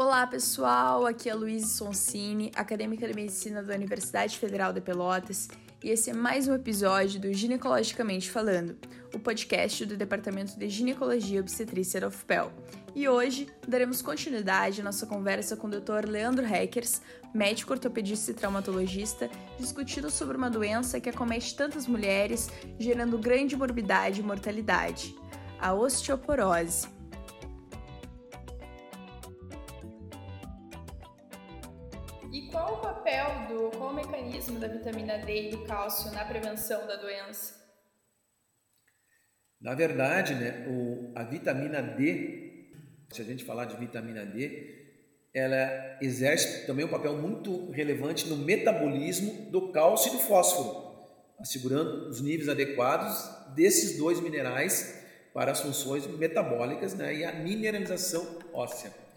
Olá pessoal, aqui é Luiz Sonsini, acadêmica de medicina da Universidade Federal de Pelotas, e esse é mais um episódio do Ginecologicamente Falando, o podcast do Departamento de Ginecologia e Obstetrícia da UFPEL. E hoje daremos continuidade à nossa conversa com o Dr. Leandro Heckers, médico ortopedista e traumatologista, discutindo sobre uma doença que acomete tantas mulheres, gerando grande morbidade e mortalidade, a osteoporose. Qual o mecanismo da vitamina D e do cálcio na prevenção da doença? Na verdade, né, o, a vitamina D, se a gente falar de vitamina D, ela exerce também um papel muito relevante no metabolismo do cálcio e do fósforo, assegurando os níveis adequados desses dois minerais para as funções metabólicas né, e a mineralização óssea.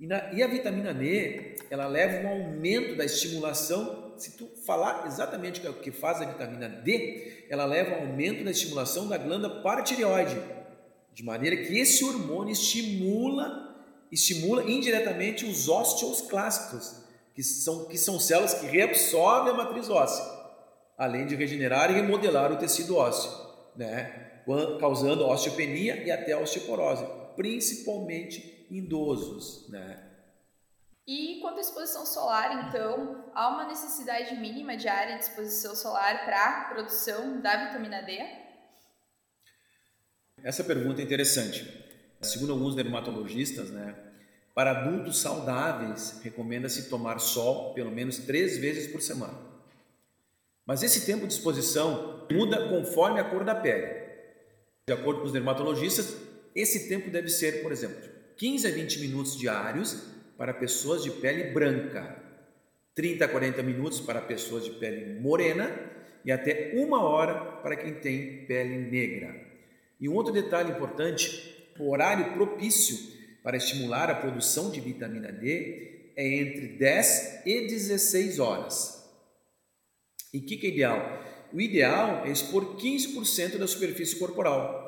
E, na, e, a vitamina D, ela leva um aumento da estimulação. Se tu falar exatamente o que faz a vitamina D, ela leva um aumento da estimulação da glândula paratireoide, de maneira que esse hormônio estimula, estimula indiretamente os osteoclastos, que são, que são células que reabsorvem a matriz óssea, além de regenerar e remodelar o tecido ósseo, né? causando osteopenia e até osteoporose, principalmente idosos, né? E quanto à exposição solar, então, há uma necessidade mínima de área de exposição solar para a produção da vitamina D? Essa pergunta é interessante. Segundo alguns dermatologistas, né, para adultos saudáveis, recomenda-se tomar sol pelo menos três vezes por semana. Mas esse tempo de exposição muda conforme a cor da pele. De acordo com os dermatologistas, esse tempo deve ser, por exemplo, 15 a 20 minutos diários para pessoas de pele branca, 30 a 40 minutos para pessoas de pele morena e até uma hora para quem tem pele negra. E um outro detalhe importante: o horário propício para estimular a produção de vitamina D é entre 10 e 16 horas. E o que, que é ideal? O ideal é expor 15% da superfície corporal,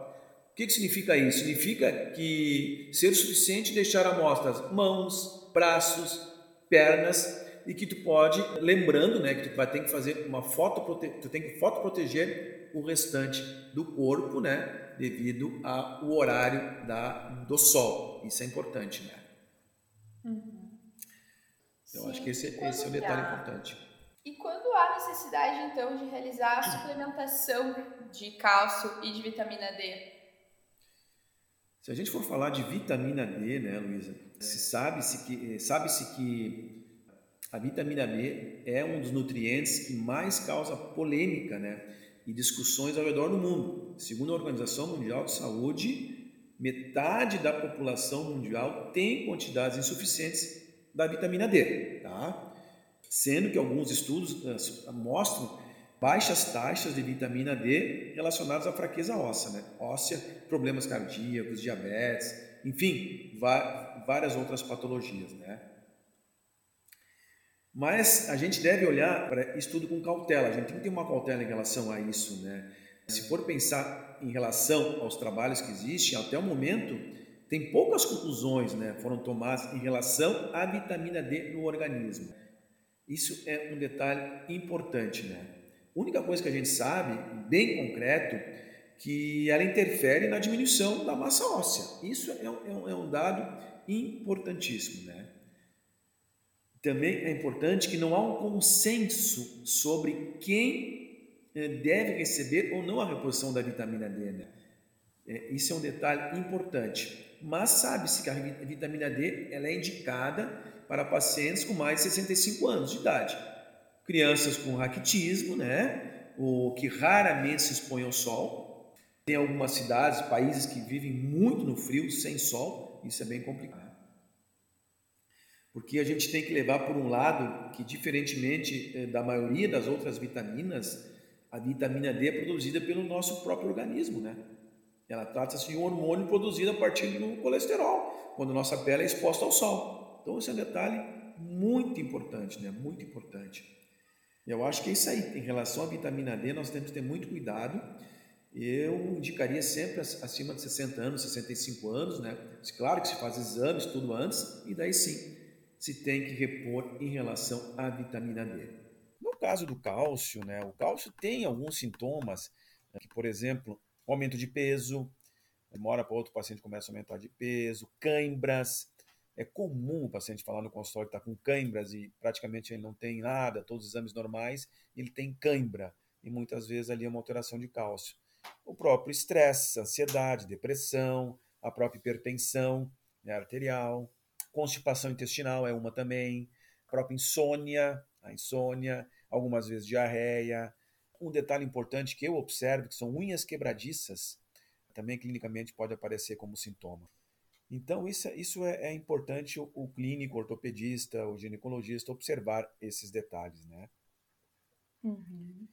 que, que significa isso? Significa que ser suficiente deixar amostras mãos, braços, pernas e que tu pode, lembrando, né, que tu vai ter que fazer uma foto, tu tem que fotoproteger o restante do corpo, né, devido ao horário da, do sol. Isso é importante, né? Uhum. Eu Sim. acho que esse, esse é o detalhe há... importante. E quando há necessidade, então, de realizar a suplementação de cálcio e de vitamina D? Se a gente for falar de vitamina D, né, Luísa, se sabe-se que, sabe-se que a vitamina D é um dos nutrientes que mais causa polêmica né, e discussões ao redor do mundo. Segundo a Organização Mundial de Saúde, metade da população mundial tem quantidades insuficientes da vitamina D, tá? sendo que alguns estudos uh, mostram baixas taxas de vitamina D relacionadas à fraqueza óssea, né? óssea, problemas cardíacos, diabetes, enfim, várias outras patologias. Né? Mas a gente deve olhar para isso tudo com cautela, a gente tem que ter uma cautela em relação a isso. Né? Se for pensar em relação aos trabalhos que existem, até o momento, tem poucas conclusões né, foram tomadas em relação à vitamina D no organismo. Isso é um detalhe importante, né? A única coisa que a gente sabe, bem concreto, que ela interfere na diminuição da massa óssea. Isso é um, é um é dado importantíssimo. Né? Também é importante que não há um consenso sobre quem eh, deve receber ou não a reposição da vitamina D. Né? É, isso é um detalhe importante. Mas sabe-se que a vitamina D ela é indicada para pacientes com mais de 65 anos de idade crianças com raquitismo, né? O que raramente se expõe ao sol. Tem algumas cidades, países que vivem muito no frio, sem sol, isso é bem complicado. Porque a gente tem que levar por um lado que, diferentemente eh, da maioria das outras vitaminas, a vitamina D é produzida pelo nosso próprio organismo, né? Ela trata-se de um hormônio produzido a partir do colesterol, quando nossa pele é exposta ao sol. Então, esse é um detalhe muito importante, né? Muito importante. Eu acho que é isso aí. Em relação à vitamina D, nós temos que ter muito cuidado eu indicaria sempre acima de 60 anos, 65 anos, né? Claro que se faz exames tudo antes e daí sim se tem que repor em relação à vitamina D. No caso do cálcio, né? O cálcio tem alguns sintomas, né, que, por exemplo, aumento de peso, hora para outro paciente começa a aumentar de peso, cãibras. É comum o paciente falar no consultório que está com cãibras e praticamente ele não tem nada, todos os exames normais, ele tem cãibra e muitas vezes ali é uma alteração de cálcio o próprio estresse, ansiedade, depressão, a própria hipertensão né, arterial, constipação intestinal é uma também, a própria insônia, a insônia, algumas vezes diarreia. Um detalhe importante que eu observo que são unhas quebradiças, também clinicamente pode aparecer como sintoma. Então, isso, isso é, é importante o, o, clínico, o ortopedista, o ginecologista observar esses detalhes, né? Uhum.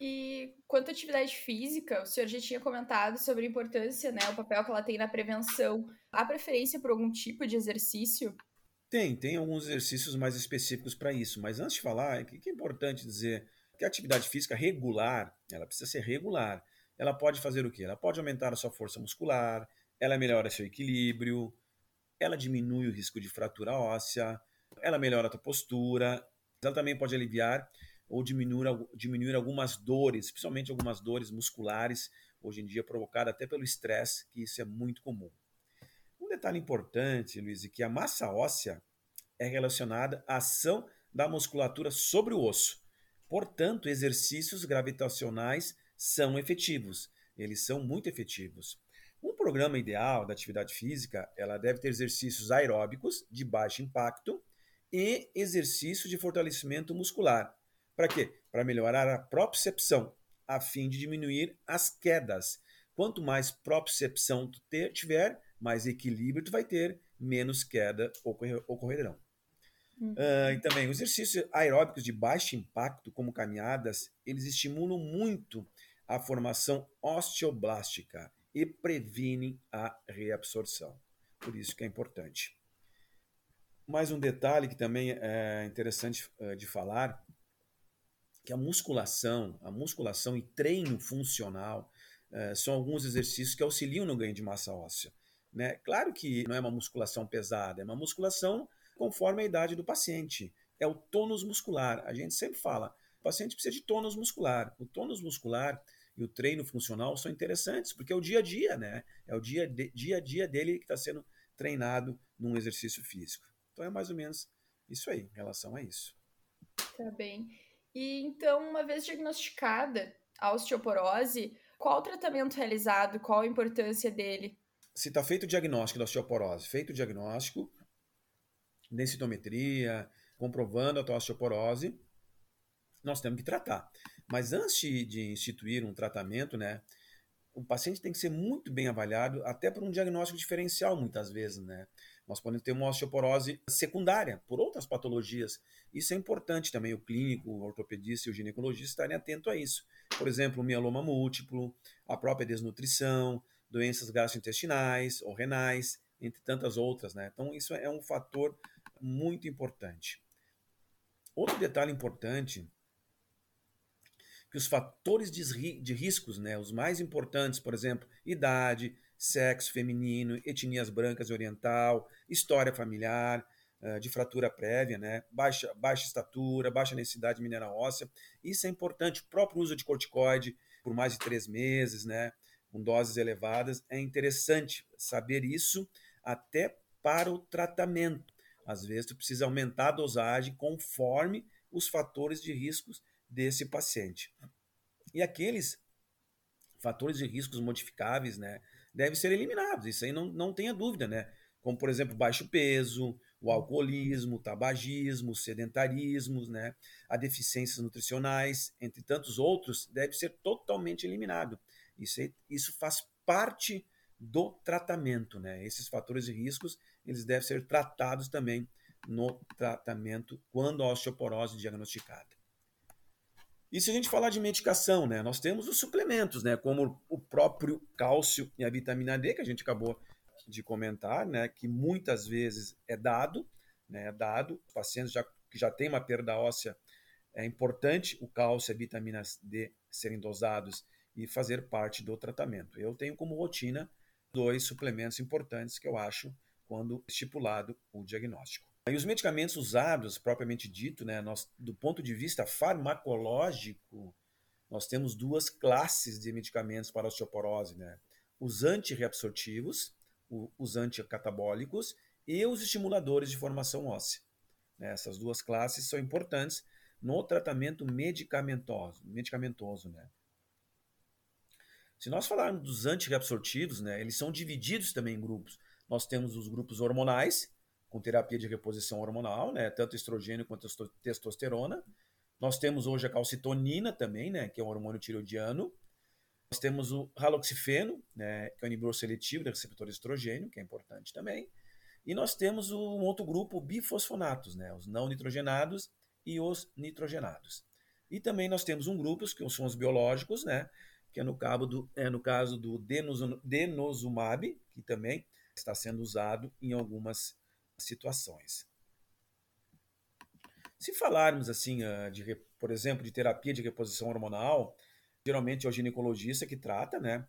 E quanto à atividade física, o senhor já tinha comentado sobre a importância, né, o papel que ela tem na prevenção. Há preferência por algum tipo de exercício? Tem, tem alguns exercícios mais específicos para isso. Mas antes de falar, o que é importante dizer que a atividade física regular, ela precisa ser regular. Ela pode fazer o quê? Ela pode aumentar a sua força muscular, ela melhora seu equilíbrio, ela diminui o risco de fratura óssea, ela melhora a tua postura, ela também pode aliviar ou diminuir, diminuir algumas dores, principalmente algumas dores musculares, hoje em dia provocada até pelo estresse, que isso é muito comum. Um detalhe importante, Luiz, é que a massa óssea é relacionada à ação da musculatura sobre o osso. Portanto, exercícios gravitacionais são efetivos. Eles são muito efetivos. Um programa ideal da atividade física, ela deve ter exercícios aeróbicos de baixo impacto e exercícios de fortalecimento muscular. Para quê? Para melhorar a propriocepção, a fim de diminuir as quedas. Quanto mais propriocepção tu ter, tiver, mais equilíbrio tu vai ter, menos queda ocorrerão. Uhum. Uh, e também, os exercícios aeróbicos de baixo impacto, como caminhadas, eles estimulam muito a formação osteoblástica e previnem a reabsorção. Por isso que é importante. Mais um detalhe que também é interessante uh, de falar que a musculação, a musculação e treino funcional uh, são alguns exercícios que auxiliam no ganho de massa óssea. Né? Claro que não é uma musculação pesada, é uma musculação conforme a idade do paciente. É o tônus muscular. A gente sempre fala, o paciente precisa de tônus muscular. O tônus muscular e o treino funcional são interessantes, porque é o dia a dia, né? É o dia, de, dia a dia dele que está sendo treinado num exercício físico. Então é mais ou menos isso aí, em relação a isso. Tá bem. E então, uma vez diagnosticada a osteoporose, qual o tratamento realizado? Qual a importância dele? Se está feito o diagnóstico da osteoporose, feito o diagnóstico, densitometria, comprovando a tua osteoporose, nós temos que tratar. Mas antes de instituir um tratamento, né, o paciente tem que ser muito bem avaliado, até por um diagnóstico diferencial, muitas vezes, né? Nós podemos ter uma osteoporose secundária por outras patologias. Isso é importante também, o clínico, o ortopedista e o ginecologista estarem atentos a isso. Por exemplo, o mieloma múltiplo, a própria desnutrição, doenças gastrointestinais ou renais, entre tantas outras, né? Então, isso é um fator muito importante. Outro detalhe importante que os fatores de, de riscos, né, os mais importantes, por exemplo, idade, sexo feminino, etnias brancas e oriental, história familiar, de fratura prévia, né? baixa, baixa estatura, baixa necessidade mineral óssea. Isso é importante. O próprio uso de corticoide por mais de três meses, né? com doses elevadas, é interessante saber isso até para o tratamento. Às vezes, tu precisa aumentar a dosagem conforme os fatores de riscos desse paciente. E aqueles fatores de riscos modificáveis, né? devem ser eliminados. Isso aí não, não tenha dúvida, né? Como, por exemplo, baixo peso, o alcoolismo, o tabagismo, os sedentarismos, né? a deficiências nutricionais, entre tantos outros, deve ser totalmente eliminado. Isso, isso faz parte do tratamento. Né? Esses fatores de riscos eles devem ser tratados também no tratamento quando a osteoporose diagnosticada. E se a gente falar de medicação, né, nós temos os suplementos, né, como o próprio cálcio e a vitamina D, que a gente acabou de comentar, né, que muitas vezes é dado, né, é dado, pacientes já, que já têm uma perda óssea, é importante o cálcio e a vitamina D serem dosados e fazer parte do tratamento. Eu tenho como rotina dois suplementos importantes que eu acho quando estipulado o diagnóstico. E os medicamentos usados, propriamente dito, né, nós, do ponto de vista farmacológico, nós temos duas classes de medicamentos para osteoporose, né? Os antirreabsortivos, os anticatabólicos e os estimuladores de formação óssea. Né? Essas duas classes são importantes no tratamento medicamentoso, medicamentoso, né? Se nós falarmos dos antirreabsortivos, né, eles são divididos também em grupos. Nós temos os grupos hormonais, com terapia de reposição hormonal, né, tanto estrogênio quanto testosterona. Nós temos hoje a calcitonina também, né, que é um hormônio tiroidiano. Nós temos o haloxifeno, né, que é um inibidor seletivo do receptor estrogênio, que é importante também. E nós temos um outro grupo, bifosfonatos, né, os não nitrogenados e os nitrogenados. E também nós temos um grupo, que são os biológicos, né, que é no, cabo do, é no caso do denosumab, que também está sendo usado em algumas situações. Se falarmos assim, ah, de, por exemplo, de terapia de reposição hormonal, geralmente é o ginecologista que trata, né,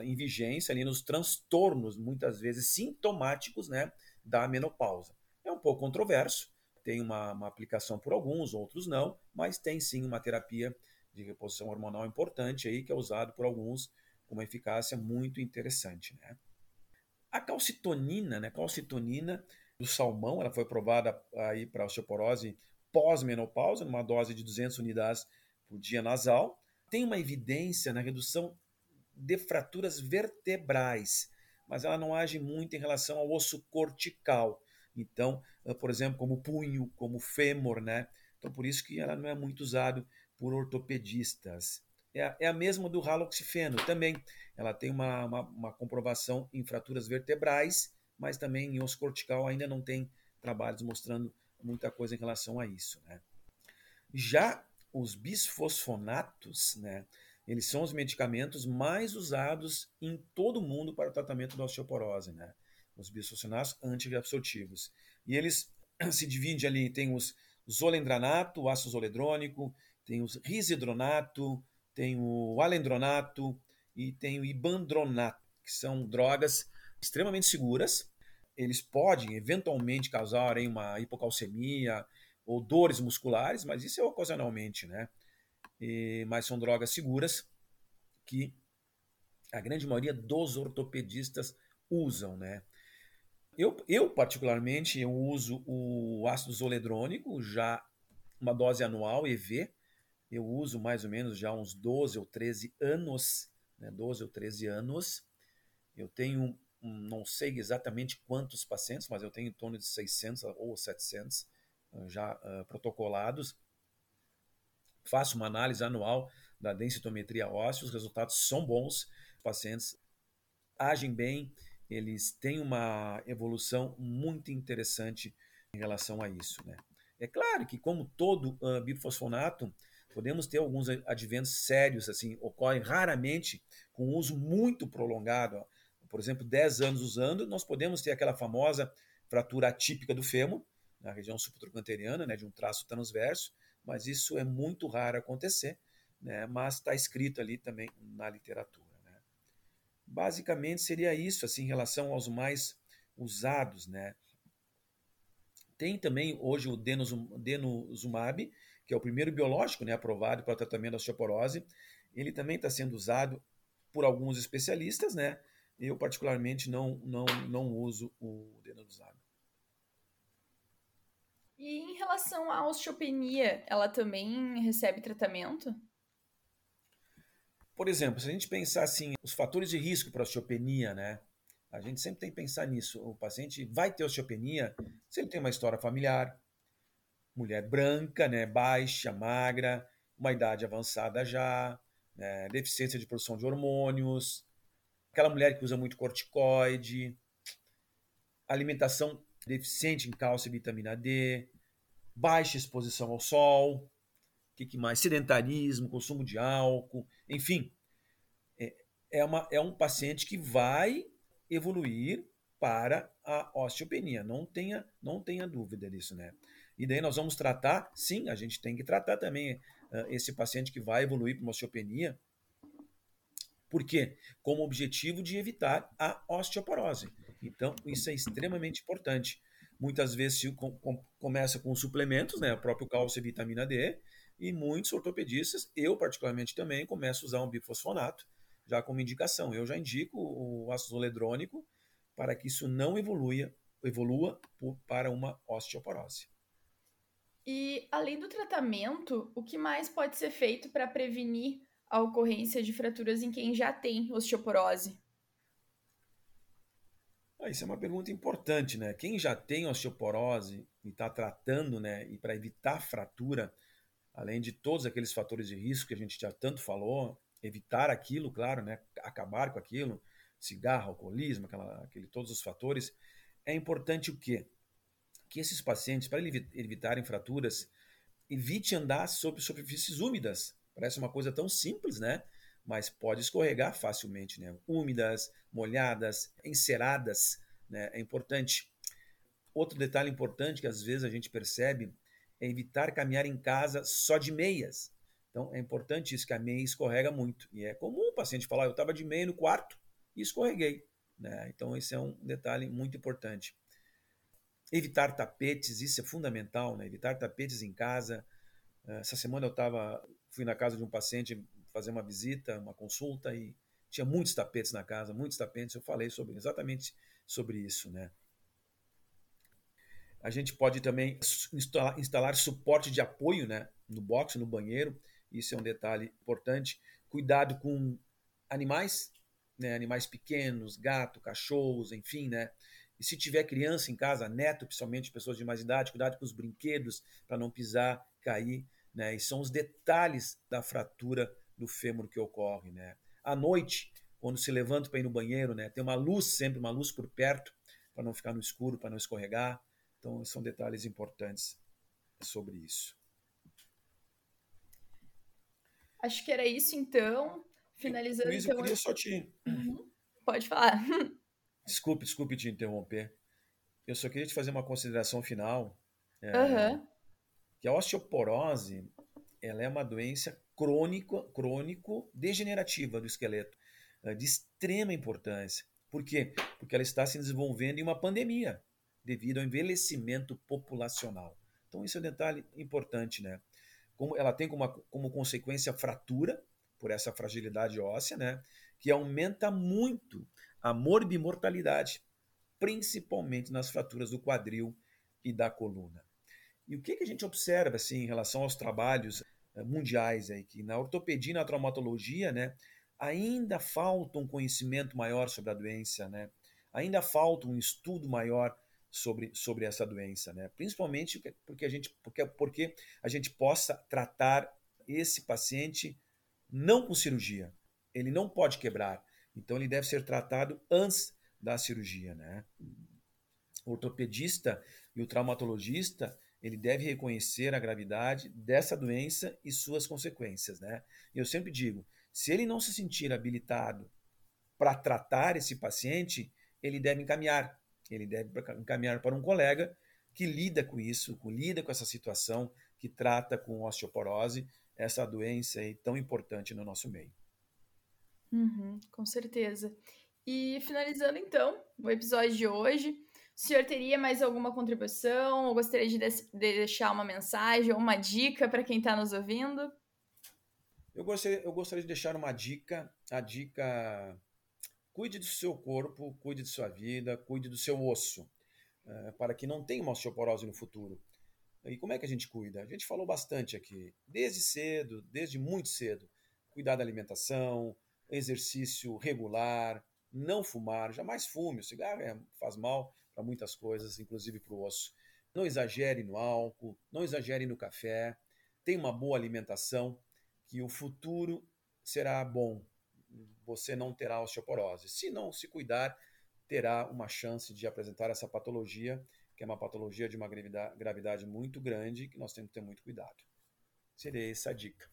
em vigência ali nos transtornos, muitas vezes sintomáticos, né, da menopausa. É um pouco controverso, tem uma, uma aplicação por alguns, outros não, mas tem sim uma terapia de reposição hormonal importante aí que é usado por alguns com uma eficácia muito interessante, né? A calcitonina, né? Calcitonina do salmão, ela foi provada aí para osteoporose pós-menopausa, numa dose de 200 unidades por dia nasal. Tem uma evidência na redução de fraturas vertebrais, mas ela não age muito em relação ao osso cortical. Então, por exemplo, como punho, como fêmur, né? Então, por isso que ela não é muito usada por ortopedistas. É, é a mesma do haloxifeno também. Ela tem uma, uma, uma, comprovação em fraturas vertebrais, mas também em osso cortical ainda não tem trabalhos mostrando muita coisa em relação a isso. Né? Já os bisfosfonatos, né, eles são os medicamentos mais usados em todo o mundo para o tratamento da osteoporose. Né? Os bisfosfonatos antiabsortivos. E eles se dividem ali, tem os zolendranato, o ácido zoledrônico, tem o risidronato, tem o alendronato e tem o ibandronato, que são drogas extremamente seguras. Eles podem eventualmente causarem uma hipocalcemia ou dores musculares, mas isso é ocasionalmente, né? E, mas são drogas seguras que a grande maioria dos ortopedistas usam, né? Eu, eu particularmente, eu uso o ácido zoledrônico, já uma dose anual, EV, eu uso mais ou menos já uns 12 ou 13 anos, né, 12 ou 13 anos. Eu tenho, não sei exatamente quantos pacientes, mas eu tenho em torno de 600 ou 700 ah, já uh, protocolados. Faço uma análise anual da densitometria óssea, os resultados são bons, os pacientes agem bem, eles têm uma evolução muito interessante em relação a isso. Né? É claro que, como todo uh, bifosfonato, Podemos ter alguns adventos sérios, assim, ocorrem raramente com uso muito prolongado. Por exemplo, 10 anos usando, nós podemos ter aquela famosa fratura atípica do fêmur, na região subtrochanteriana, né, de um traço transverso, mas isso é muito raro acontecer, né, mas está escrito ali também na literatura. Né. Basicamente seria isso, assim, em relação aos mais usados, né. Tem também hoje o denosumab, que é o primeiro biológico né, aprovado para o tratamento da osteoporose. Ele também está sendo usado por alguns especialistas, né? Eu, particularmente, não, não, não uso o denosumab. E em relação à osteopenia, ela também recebe tratamento? Por exemplo, se a gente pensar assim, os fatores de risco para osteopenia, né? A gente sempre tem que pensar nisso. O paciente vai ter osteopenia se ele tem uma história familiar, mulher branca, né, baixa, magra, uma idade avançada já, né, deficiência de produção de hormônios, aquela mulher que usa muito corticoide, alimentação deficiente em cálcio e vitamina D, baixa exposição ao sol, o que, que, mais? Sedentarismo, consumo de álcool, enfim. É, é, uma, é um paciente que vai evoluir para a osteopenia. Não tenha, não tenha dúvida disso, né? E daí nós vamos tratar, sim, a gente tem que tratar também uh, esse paciente que vai evoluir para uma osteopenia, Por quê? Com o objetivo de evitar a osteoporose. Então, isso é extremamente importante. Muitas vezes se com, com, começa com suplementos, né, o próprio cálcio e vitamina D, e muitos ortopedistas, eu particularmente também, começo a usar um bifosfonato, já como indicação. Eu já indico o ácido zoledrônico para que isso não evolua, evolua para uma osteoporose. E além do tratamento, o que mais pode ser feito para prevenir a ocorrência de fraturas em quem já tem osteoporose? Ah, isso é uma pergunta importante, né? Quem já tem osteoporose e está tratando, né, e para evitar fratura, além de todos aqueles fatores de risco que a gente já tanto falou, evitar aquilo, claro, né, acabar com aquilo, cigarro, alcoolismo, aquela, aquele, todos os fatores, é importante o quê? Que esses pacientes, para evitarem fraturas, evite andar sobre superfícies úmidas. Parece uma coisa tão simples, né? Mas pode escorregar facilmente, né? Úmidas, molhadas, enceradas, né? É importante. Outro detalhe importante que às vezes a gente percebe é evitar caminhar em casa só de meias. Então é importante isso, que a meia escorrega muito. E é comum o paciente falar, eu estava de meia no quarto e escorreguei. Né? Então esse é um detalhe muito importante. Evitar tapetes, isso é fundamental, né? evitar tapetes em casa. Essa semana eu tava, fui na casa de um paciente fazer uma visita, uma consulta e tinha muitos tapetes na casa, muitos tapetes. Eu falei sobre exatamente sobre isso, né? A gente pode também instalar, instalar suporte de apoio, né, no box, no banheiro. Isso é um detalhe importante. Cuidado com animais, né, animais pequenos, gato, cachorros, enfim, né? E se tiver criança em casa, neto, principalmente pessoas de mais idade, cuidado com os brinquedos para não pisar, cair, né? E são os detalhes da fratura do fêmur que ocorre, né? À noite, quando se levanta para ir no banheiro, né? Tem uma luz sempre, uma luz por perto, para não ficar no escuro, para não escorregar. Então, são detalhes importantes sobre isso. Acho que era isso, então. Finalizando, Luiz, então. Eu queria só te. Uhum. Pode falar. Desculpe, desculpe te interromper. Eu só queria te fazer uma consideração final. É, uhum. Que a osteoporose ela é uma doença crônico, crônico degenerativa do esqueleto, é, de extrema importância. Por quê? Porque ela está se desenvolvendo em uma pandemia devido ao envelhecimento populacional. Então, isso é um detalhe importante, né? Como ela tem como, como consequência fratura, por essa fragilidade óssea, né? Que aumenta muito a morbimortalidade, principalmente nas fraturas do quadril e da coluna. E o que, que a gente observa assim, em relação aos trabalhos eh, mundiais aí, que na ortopedia e na traumatologia, né, ainda falta um conhecimento maior sobre a doença, né? Ainda falta um estudo maior sobre, sobre essa doença, né? Principalmente porque a gente porque, porque a gente possa tratar esse paciente não com cirurgia. Ele não pode quebrar. Então ele deve ser tratado antes da cirurgia, né? O ortopedista e o traumatologista, ele deve reconhecer a gravidade dessa doença e suas consequências, né? Eu sempre digo, se ele não se sentir habilitado para tratar esse paciente, ele deve encaminhar ele deve encaminhar para um colega que lida com isso, que lida com essa situação, que trata com osteoporose, essa doença aí tão importante no nosso meio. Uhum, com certeza. E finalizando então o episódio de hoje, o senhor teria mais alguma contribuição ou gostaria de, de deixar uma mensagem ou uma dica para quem está nos ouvindo? Eu gostaria, eu gostaria de deixar uma dica, a dica Cuide do seu corpo, cuide de sua vida, cuide do seu osso, é, para que não tenha uma osteoporose no futuro. E como é que a gente cuida? A gente falou bastante aqui, desde cedo, desde muito cedo. Cuidar da alimentação, exercício regular, não fumar, jamais fume. O cigarro é, faz mal para muitas coisas, inclusive para o osso. Não exagere no álcool, não exagere no café. Tenha uma boa alimentação, que o futuro será bom você não terá osteoporose. Se não se cuidar, terá uma chance de apresentar essa patologia, que é uma patologia de uma gravidade muito grande, que nós temos que ter muito cuidado. Seria essa a dica.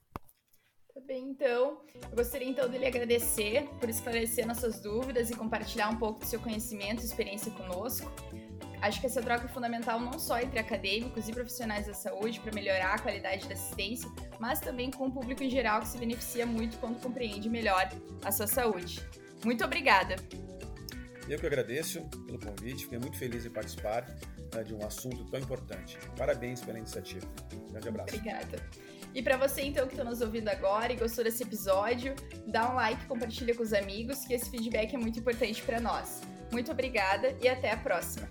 Tá bem, então. Eu gostaria então de lhe agradecer por esclarecer nossas dúvidas e compartilhar um pouco do seu conhecimento e experiência conosco. Acho que essa troca é fundamental não só entre acadêmicos e profissionais da saúde para melhorar a qualidade da assistência, mas também com o público em geral que se beneficia muito quando compreende melhor a sua saúde. Muito obrigada! Eu que agradeço pelo convite, fiquei muito feliz em participar né, de um assunto tão importante. Parabéns pela iniciativa. Um grande abraço. Obrigada. E para você então que está nos ouvindo agora e gostou desse episódio, dá um like, compartilha com os amigos, que esse feedback é muito importante para nós. Muito obrigada e até a próxima.